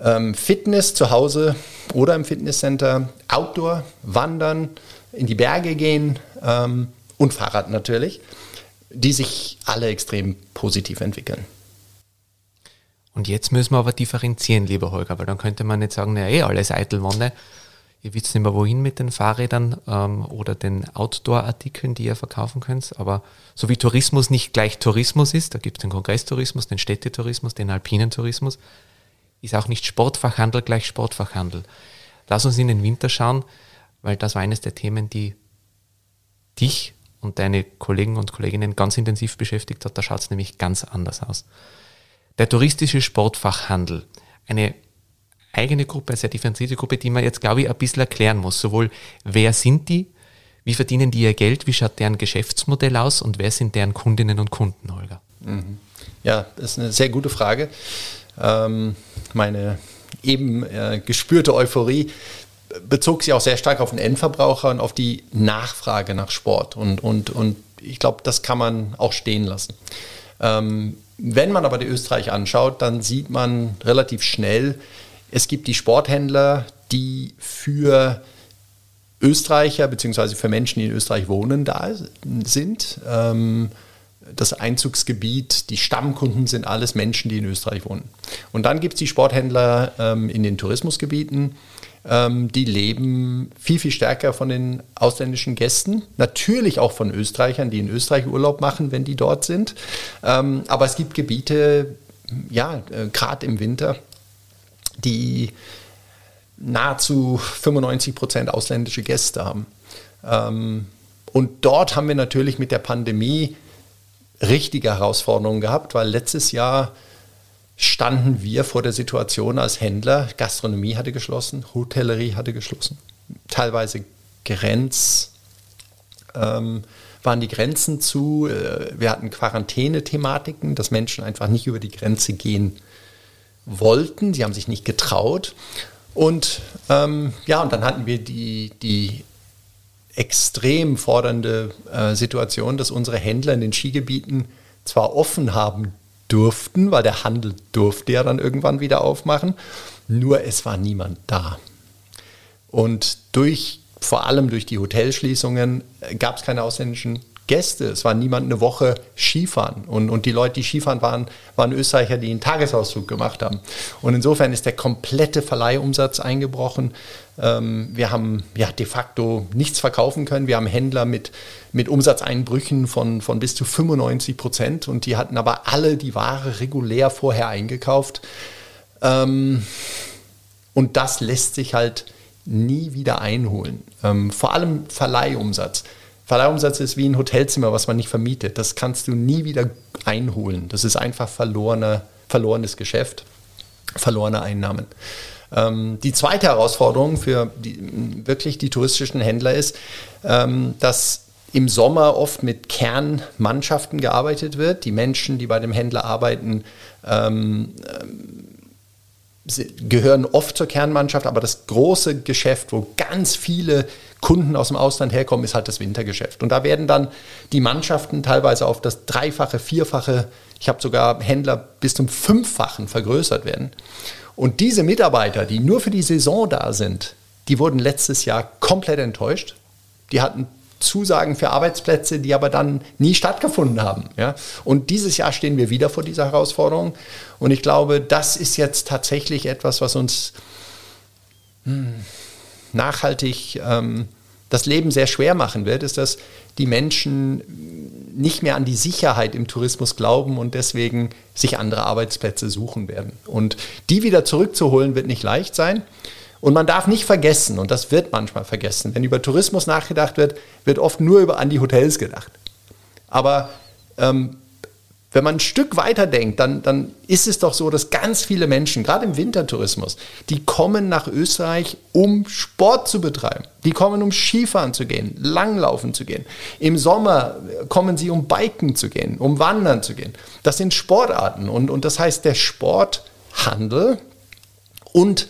ähm, Fitness zu Hause oder im Fitnesscenter, Outdoor, Wandern, in die Berge gehen ähm, und Fahrrad natürlich, die sich alle extrem positiv entwickeln. Und jetzt müssen wir aber differenzieren, lieber Holger, weil dann könnte man nicht sagen, naja, eh alles Eitelwonne. Ihr wisst nicht mehr wohin mit den Fahrrädern ähm, oder den Outdoor-Artikeln, die ihr verkaufen könnt. Aber so wie Tourismus nicht gleich Tourismus ist, da gibt es den Kongresstourismus, den Städtetourismus, den alpinen Tourismus, ist auch nicht Sportfachhandel gleich Sportfachhandel. Lass uns in den Winter schauen, weil das war eines der Themen, die dich und deine Kollegen und Kolleginnen ganz intensiv beschäftigt hat. Da schaut es nämlich ganz anders aus. Der touristische Sportfachhandel, eine eigene Gruppe, eine sehr differenzierte Gruppe, die man jetzt, glaube ich, ein bisschen erklären muss. Sowohl, wer sind die, wie verdienen die ihr Geld, wie schaut deren Geschäftsmodell aus und wer sind deren Kundinnen und Kunden, Holger? Mhm. Ja, das ist eine sehr gute Frage. Ähm, meine eben äh, gespürte Euphorie bezog sich auch sehr stark auf den Endverbraucher und auf die Nachfrage nach Sport. Und, und, und ich glaube, das kann man auch stehen lassen. Ähm, wenn man aber die Österreich anschaut, dann sieht man relativ schnell, es gibt die Sporthändler, die für Österreicher bzw. für Menschen, die in Österreich wohnen, da sind. Ähm, das Einzugsgebiet, die Stammkunden sind alles Menschen, die in Österreich wohnen. Und dann gibt es die Sporthändler ähm, in den Tourismusgebieten, ähm, die leben viel, viel stärker von den ausländischen Gästen. Natürlich auch von Österreichern, die in Österreich Urlaub machen, wenn die dort sind. Aber es gibt Gebiete, ja, äh, gerade im Winter, die nahezu 95 Prozent ausländische Gäste haben. Ähm, und dort haben wir natürlich mit der Pandemie richtige Herausforderungen gehabt, weil letztes Jahr standen wir vor der Situation als Händler, Gastronomie hatte geschlossen, Hotellerie hatte geschlossen, teilweise Grenz, ähm, waren die Grenzen zu, äh, wir hatten Quarantäne-Thematiken, dass Menschen einfach nicht über die Grenze gehen wollten, sie haben sich nicht getraut. Und ähm, ja, und dann hatten wir die, die extrem fordernde äh, Situation, dass unsere Händler in den Skigebieten zwar offen haben durften, weil der Handel durfte ja dann irgendwann wieder aufmachen. Nur es war niemand da. Und durch, vor allem durch die Hotelschließungen, äh, gab es keine ausländischen Gäste. Es war niemand eine Woche Skifahren. Und, und die Leute, die Skifahren waren, waren Österreicher, die einen Tagesausflug gemacht haben. Und insofern ist der komplette Verleihumsatz eingebrochen. Ähm, wir haben ja de facto nichts verkaufen können. Wir haben Händler mit, mit Umsatzeinbrüchen von, von bis zu 95 Prozent. Und die hatten aber alle die Ware regulär vorher eingekauft. Ähm, und das lässt sich halt nie wieder einholen. Ähm, vor allem Verleihumsatz. Verleihumsatz ist wie ein Hotelzimmer, was man nicht vermietet. Das kannst du nie wieder einholen. Das ist einfach verlorene, verlorenes Geschäft, verlorene Einnahmen. Ähm, die zweite Herausforderung für die, wirklich die touristischen Händler ist, ähm, dass im Sommer oft mit Kernmannschaften gearbeitet wird. Die Menschen, die bei dem Händler arbeiten, ähm, gehören oft zur Kernmannschaft, aber das große Geschäft, wo ganz viele Kunden aus dem Ausland herkommen, ist halt das Wintergeschäft. Und da werden dann die Mannschaften teilweise auf das Dreifache, Vierfache, ich habe sogar Händler bis zum Fünffachen vergrößert werden. Und diese Mitarbeiter, die nur für die Saison da sind, die wurden letztes Jahr komplett enttäuscht. Die hatten Zusagen für Arbeitsplätze, die aber dann nie stattgefunden haben. Ja? Und dieses Jahr stehen wir wieder vor dieser Herausforderung. Und ich glaube, das ist jetzt tatsächlich etwas, was uns hm, nachhaltig ähm, das Leben sehr schwer machen wird, ist, dass die Menschen nicht mehr an die Sicherheit im Tourismus glauben und deswegen sich andere Arbeitsplätze suchen werden. Und die wieder zurückzuholen, wird nicht leicht sein. Und man darf nicht vergessen, und das wird manchmal vergessen, wenn über Tourismus nachgedacht wird, wird oft nur über, an die Hotels gedacht. Aber ähm, wenn man ein Stück weiter denkt, dann, dann ist es doch so, dass ganz viele Menschen, gerade im Wintertourismus, die kommen nach Österreich, um Sport zu betreiben. Die kommen, um Skifahren zu gehen, Langlaufen zu gehen. Im Sommer kommen sie, um Biken zu gehen, um Wandern zu gehen. Das sind Sportarten. Und, und das heißt, der Sporthandel und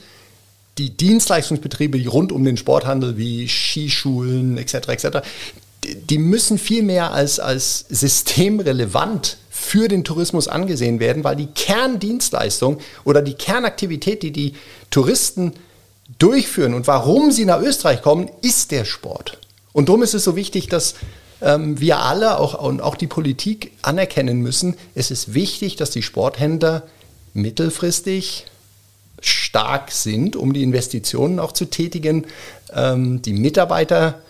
die Dienstleistungsbetriebe rund um den Sporthandel wie Skischulen etc. etc. Die müssen viel mehr als, als systemrelevant für den Tourismus angesehen werden, weil die Kerndienstleistung oder die Kernaktivität, die die Touristen durchführen und warum sie nach Österreich kommen, ist der Sport. Und darum ist es so wichtig, dass ähm, wir alle auch, und auch die Politik anerkennen müssen, es ist wichtig, dass die Sporthändler mittelfristig stark sind, um die Investitionen auch zu tätigen, ähm, die Mitarbeiter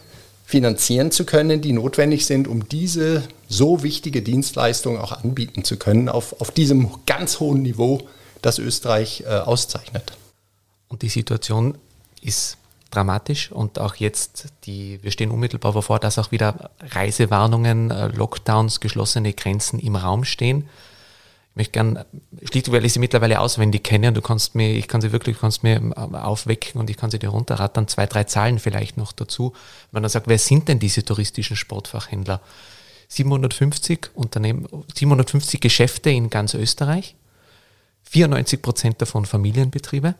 finanzieren zu können, die notwendig sind, um diese so wichtige Dienstleistung auch anbieten zu können auf, auf diesem ganz hohen Niveau, das Österreich äh, auszeichnet. Und die Situation ist dramatisch und auch jetzt, die, wir stehen unmittelbar bevor, dass auch wieder Reisewarnungen, äh, Lockdowns, geschlossene Grenzen im Raum stehen. Ich möchte gern, schlicht weil ich sie mittlerweile auswendig kenne und du kannst mir, ich kann sie wirklich, du kannst mir ähm, aufwecken und ich kann sie dir runterrattern, zwei, drei Zahlen vielleicht noch dazu. Wenn man sagt, wer sind denn diese touristischen Sportfachhändler? 750 Unternehmen, 750 Geschäfte in ganz Österreich, 94 Prozent davon Familienbetriebe.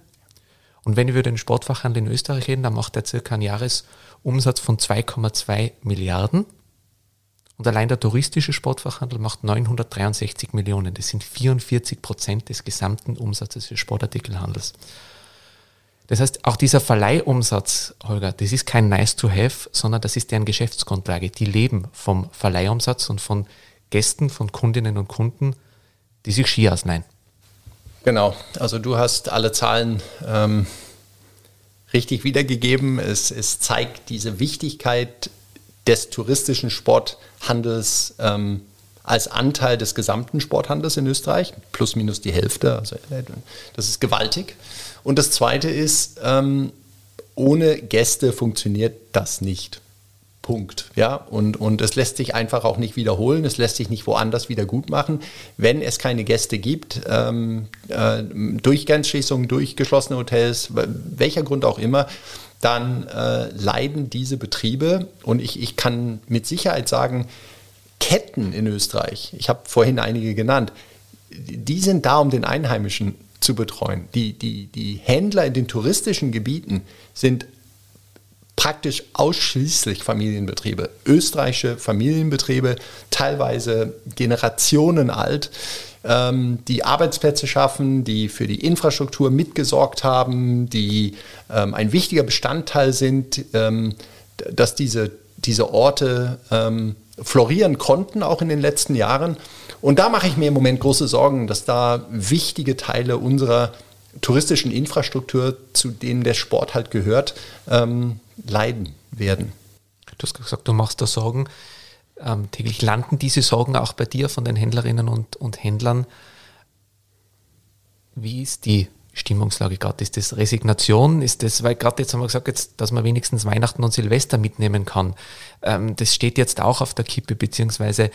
Und wenn wir über den Sportfachhandel in Österreich reden, dann macht er circa einen Jahresumsatz von 2,2 Milliarden. Und allein der touristische Sportfachhandel macht 963 Millionen. Das sind 44 Prozent des gesamten Umsatzes des Sportartikelhandels. Das heißt, auch dieser Verleihumsatz, Holger, das ist kein nice to have, sondern das ist deren Geschäftsgrundlage. Die leben vom Verleihumsatz und von Gästen, von Kundinnen und Kunden, die sich Ski ausleihen. Genau, also du hast alle Zahlen ähm, richtig wiedergegeben. Es, es zeigt diese Wichtigkeit des touristischen Sporthandels Handels ähm, als Anteil des gesamten Sporthandels in Österreich, plus minus die Hälfte. Also äh, das ist gewaltig. Und das Zweite ist, ähm, ohne Gäste funktioniert das nicht. Punkt. Ja, und, und es lässt sich einfach auch nicht wiederholen, es lässt sich nicht woanders wieder gut machen. Wenn es keine Gäste gibt, ähm, äh, durch Grenzschließungen, durch geschlossene Hotels, welcher Grund auch immer, dann äh, leiden diese Betriebe und ich, ich kann mit Sicherheit sagen, Ketten in Österreich, ich habe vorhin einige genannt, die sind da, um den Einheimischen zu betreuen. Die, die, die Händler in den touristischen Gebieten sind praktisch ausschließlich Familienbetriebe, österreichische Familienbetriebe, teilweise Generationen alt, die Arbeitsplätze schaffen, die für die Infrastruktur mitgesorgt haben, die ähm, ein wichtiger Bestandteil sind, ähm, dass diese, diese Orte ähm, florieren konnten, auch in den letzten Jahren. Und da mache ich mir im Moment große Sorgen, dass da wichtige Teile unserer touristischen Infrastruktur, zu denen der Sport halt gehört, ähm, leiden werden. Du hast gesagt, du machst da Sorgen ähm, täglich landen diese Sorgen auch bei dir von den Händlerinnen und, und Händlern. Wie ist die Stimmungslage gerade? Ist das Resignation? Ist das, weil gerade jetzt haben wir gesagt, jetzt, dass man wenigstens Weihnachten und Silvester mitnehmen kann. Ähm, das steht jetzt auch auf der Kippe, beziehungsweise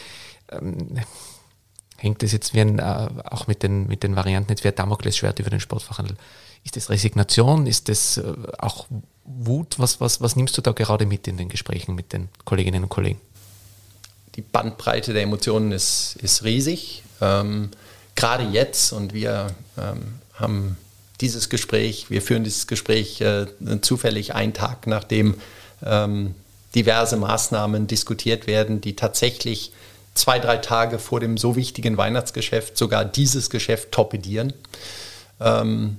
ähm, hängt das jetzt wie ein, äh, auch mit den, mit den Varianten jetzt wie ein Damoklesschwert über den Sportfachhandel. Ist das Resignation? Ist das äh, auch Wut? Was, was, was nimmst du da gerade mit in den Gesprächen mit den Kolleginnen und Kollegen? Die Bandbreite der Emotionen ist, ist riesig. Ähm, Gerade jetzt und wir ähm, haben dieses Gespräch, wir führen dieses Gespräch äh, zufällig einen Tag, nachdem ähm, diverse Maßnahmen diskutiert werden, die tatsächlich zwei, drei Tage vor dem so wichtigen Weihnachtsgeschäft sogar dieses Geschäft torpedieren. Ähm,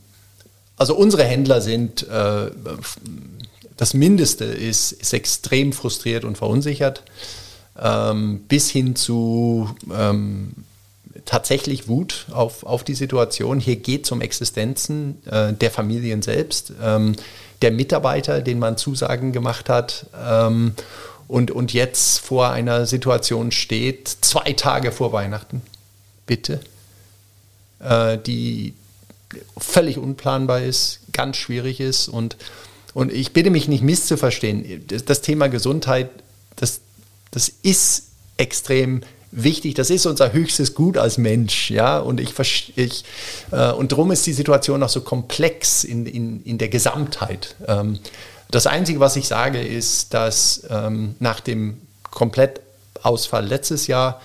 also unsere Händler sind, äh, das Mindeste ist, ist extrem frustriert und verunsichert ähm, bis hin zu ähm, tatsächlich Wut auf, auf die Situation. Hier geht es um Existenzen äh, der Familien selbst, ähm, der Mitarbeiter, denen man Zusagen gemacht hat. Ähm, und, und jetzt vor einer Situation steht, zwei Tage vor Weihnachten, bitte, äh, die völlig unplanbar ist, ganz schwierig ist. Und, und ich bitte mich nicht misszuverstehen. Das, das Thema Gesundheit, das, das ist extrem wichtig. Das ist unser höchstes Gut als Mensch, ja. Und ich, ich äh, und darum ist die Situation auch so komplex in, in, in der Gesamtheit. Ähm, das Einzige, was ich sage, ist, dass ähm, nach dem Komplettausfall letztes Jahr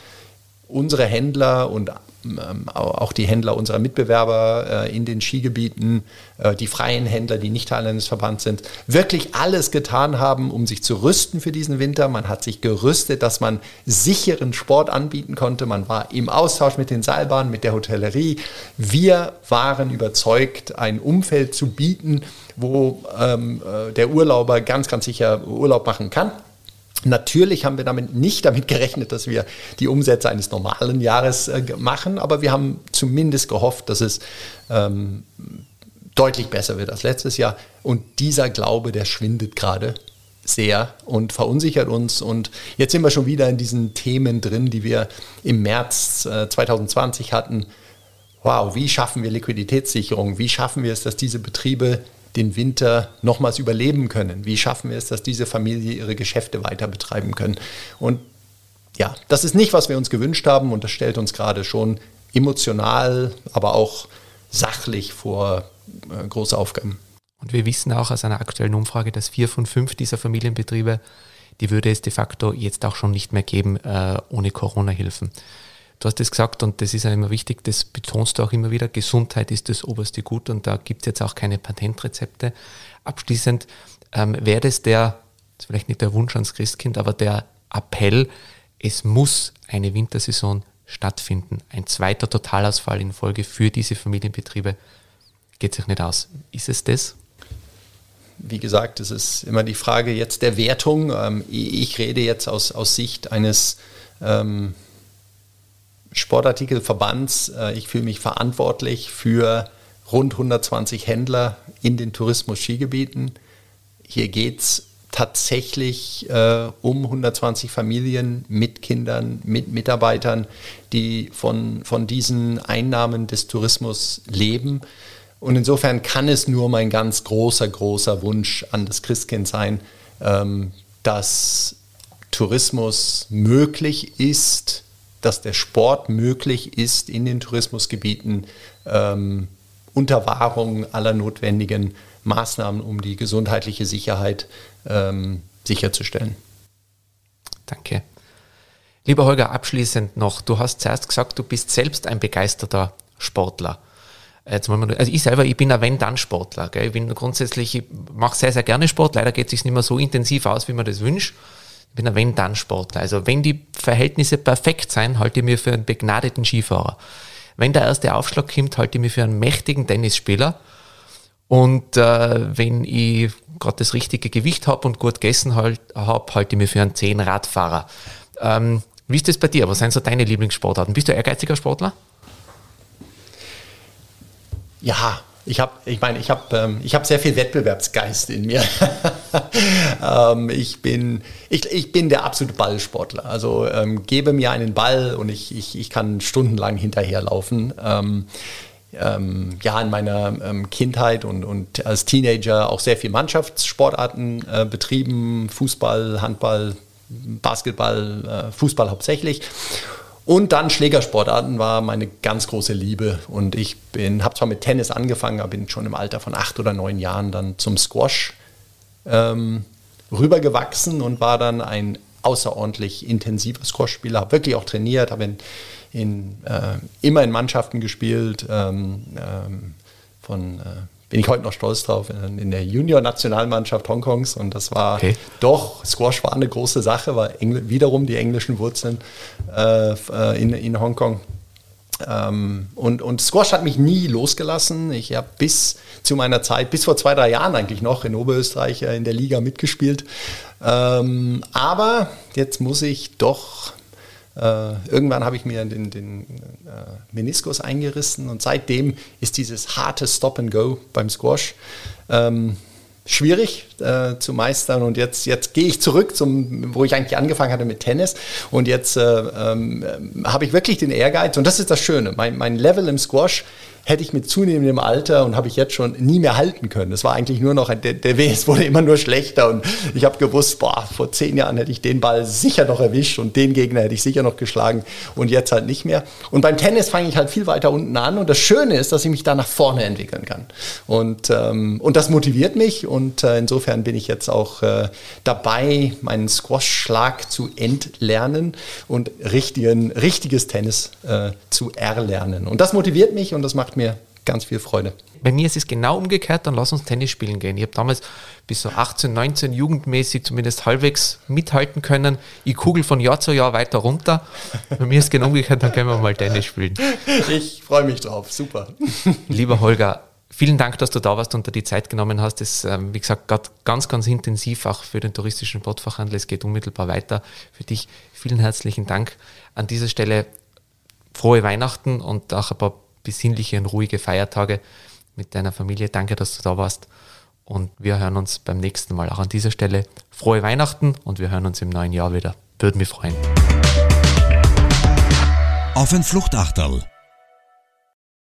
unsere Händler und auch die Händler unserer Mitbewerber äh, in den Skigebieten, äh, die freien Händler, die nicht Teil eines Verbands sind, wirklich alles getan haben, um sich zu rüsten für diesen Winter. Man hat sich gerüstet, dass man sicheren Sport anbieten konnte. Man war im Austausch mit den Seilbahnen, mit der Hotellerie. Wir waren überzeugt, ein Umfeld zu bieten, wo ähm, äh, der Urlauber ganz, ganz sicher Urlaub machen kann. Natürlich haben wir damit nicht damit gerechnet, dass wir die Umsätze eines normalen Jahres äh, machen, aber wir haben zumindest gehofft, dass es ähm, deutlich besser wird als letztes Jahr. Und dieser Glaube, der schwindet gerade sehr und verunsichert uns. Und jetzt sind wir schon wieder in diesen Themen drin, die wir im März äh, 2020 hatten. Wow, wie schaffen wir Liquiditätssicherung? Wie schaffen wir es, dass diese Betriebe den Winter nochmals überleben können? Wie schaffen wir es, dass diese Familie ihre Geschäfte weiter betreiben können? Und ja, das ist nicht, was wir uns gewünscht haben und das stellt uns gerade schon emotional, aber auch sachlich vor äh, große Aufgaben. Und wir wissen auch aus einer aktuellen Umfrage, dass vier von fünf dieser Familienbetriebe, die würde es de facto jetzt auch schon nicht mehr geben äh, ohne Corona-Hilfen. Du hast es gesagt und das ist ja immer wichtig, das betonst du auch immer wieder, Gesundheit ist das oberste Gut und da gibt es jetzt auch keine Patentrezepte. Abschließend ähm, wäre das der, das vielleicht nicht der Wunsch ans Christkind, aber der Appell, es muss eine Wintersaison stattfinden. Ein zweiter Totalausfall in Folge für diese Familienbetriebe geht sich nicht aus. Ist es das? Wie gesagt, es ist immer die Frage jetzt der Wertung. Ähm, ich rede jetzt aus, aus Sicht eines ähm, Sportartikelverbands. Äh, ich fühle mich verantwortlich für rund 120 Händler in den Tourismus-Skigebieten. Hier geht es tatsächlich äh, um 120 Familien mit Kindern, mit Mitarbeitern, die von, von diesen Einnahmen des Tourismus leben. Und insofern kann es nur mein ganz großer, großer Wunsch an das Christkind sein, ähm, dass Tourismus möglich ist, dass der Sport möglich ist in den Tourismusgebieten ähm, unter Wahrung aller notwendigen Maßnahmen, um die gesundheitliche Sicherheit ähm, sicherzustellen. Danke. Lieber Holger, abschließend noch, du hast zuerst gesagt, du bist selbst ein begeisterter Sportler. Jetzt also ich selber, ich bin ein Wenn-Dann-Sportler. Ich bin grundsätzlich, ich mache sehr, sehr gerne Sport. Leider geht es sich nicht mehr so intensiv aus, wie man das wünscht. Ich bin ein Wenn-Dann-Sportler. Also wenn die Verhältnisse perfekt sein, halte ich mir für einen begnadeten Skifahrer. Wenn der erste Aufschlag kommt, halte ich mich für einen mächtigen Tennisspieler. Und äh, wenn ich gerade das richtige Gewicht habe und gut gegessen halt, habe, halte ich mich für einen Zehn-Radfahrer. Ähm, wie ist das bei dir? Was sind so deine Lieblingssportarten? Bist du ehrgeiziger Sportler? Ja, ich habe, ich meine, ich habe, ähm, ich habe sehr viel Wettbewerbsgeist in mir. [laughs] ähm, ich bin, ich, ich bin der absolute Ballsportler. Also ähm, gebe mir einen Ball und ich, ich, ich kann stundenlang hinterherlaufen. Ähm, ähm, ja, in meiner ähm, Kindheit und, und als Teenager auch sehr viel Mannschaftssportarten äh, betrieben, Fußball, Handball, Basketball, äh, Fußball hauptsächlich. Und dann Schlägersportarten war meine ganz große Liebe. Und ich habe zwar mit Tennis angefangen, aber bin schon im Alter von acht oder neun Jahren dann zum Squash ähm, rübergewachsen und war dann ein außerordentlich intensiver Squash-Spieler. Habe wirklich auch trainiert, habe in, in, äh, immer in Mannschaften gespielt, ähm, ähm, von äh, bin ich heute noch stolz drauf, in der Junior-Nationalmannschaft Hongkongs. Und das war okay. doch, Squash war eine große Sache, war wiederum die englischen Wurzeln äh, äh, in, in Hongkong. Ähm, und, und Squash hat mich nie losgelassen. Ich habe bis zu meiner Zeit, bis vor zwei, drei Jahren eigentlich noch in Oberösterreich in der Liga mitgespielt. Ähm, aber jetzt muss ich doch Äh, irgendwann habe ich mir den, den äh, Meniskus eingerissen und seitdem ist dieses harte Stop and Go beim Squash ähm, schwierig äh, zu meistern. Und jetzt, jetzt gehe ich zurück zum, wo ich eigentlich angefangen hatte mit Tennis. Und jetzt äh, ähm, habe ich wirklich den Ehrgeiz. Und das ist das Schöne. Mein, mein Level im Squash hätte ich mit zunehmendem Alter und habe ich jetzt schon nie mehr halten können. Es war eigentlich nur noch, der, der WS wurde immer nur schlechter und ich habe gewusst, boah, vor zehn Jahren hätte ich den Ball sicher noch erwischt und den Gegner hätte ich sicher noch geschlagen und jetzt halt nicht mehr. Und beim Tennis fange ich halt viel weiter unten an und das Schöne ist, dass ich mich da nach vorne entwickeln kann. Und, ähm, und das motiviert mich und äh, insofern bin ich jetzt auch äh, dabei, meinen Squash-Schlag zu entlernen und richtigen, richtiges Tennis äh, zu erlernen. Und das motiviert mich und das macht macht mir ganz viel Freude. Bei mir ist es genau umgekehrt, dann lass uns Tennis spielen gehen. Ich habe damals bis so 18, 19 jugendmäßig zumindest halbwegs mithalten können. Ich kugel von Jahr zu Jahr weiter runter. Bei mir ist es genau umgekehrt, dann können wir mal Tennis spielen. Ich freue mich drauf, super. Lieber Holger, vielen Dank, dass du da warst und dir die Zeit genommen hast. Das, ähm, wie gesagt, gerade ganz, ganz intensiv auch für den touristischen Sportfachhandel. Es geht unmittelbar weiter. Für dich vielen herzlichen Dank. An dieser Stelle frohe Weihnachten und auch ein paar besinnliche und ruhige Feiertage mit deiner Familie. Danke, dass du da warst. Und wir hören uns beim nächsten Mal. Auch an dieser Stelle frohe Weihnachten und wir hören uns im neuen Jahr wieder. Würde mich freuen. Auf ein Fluchtachterl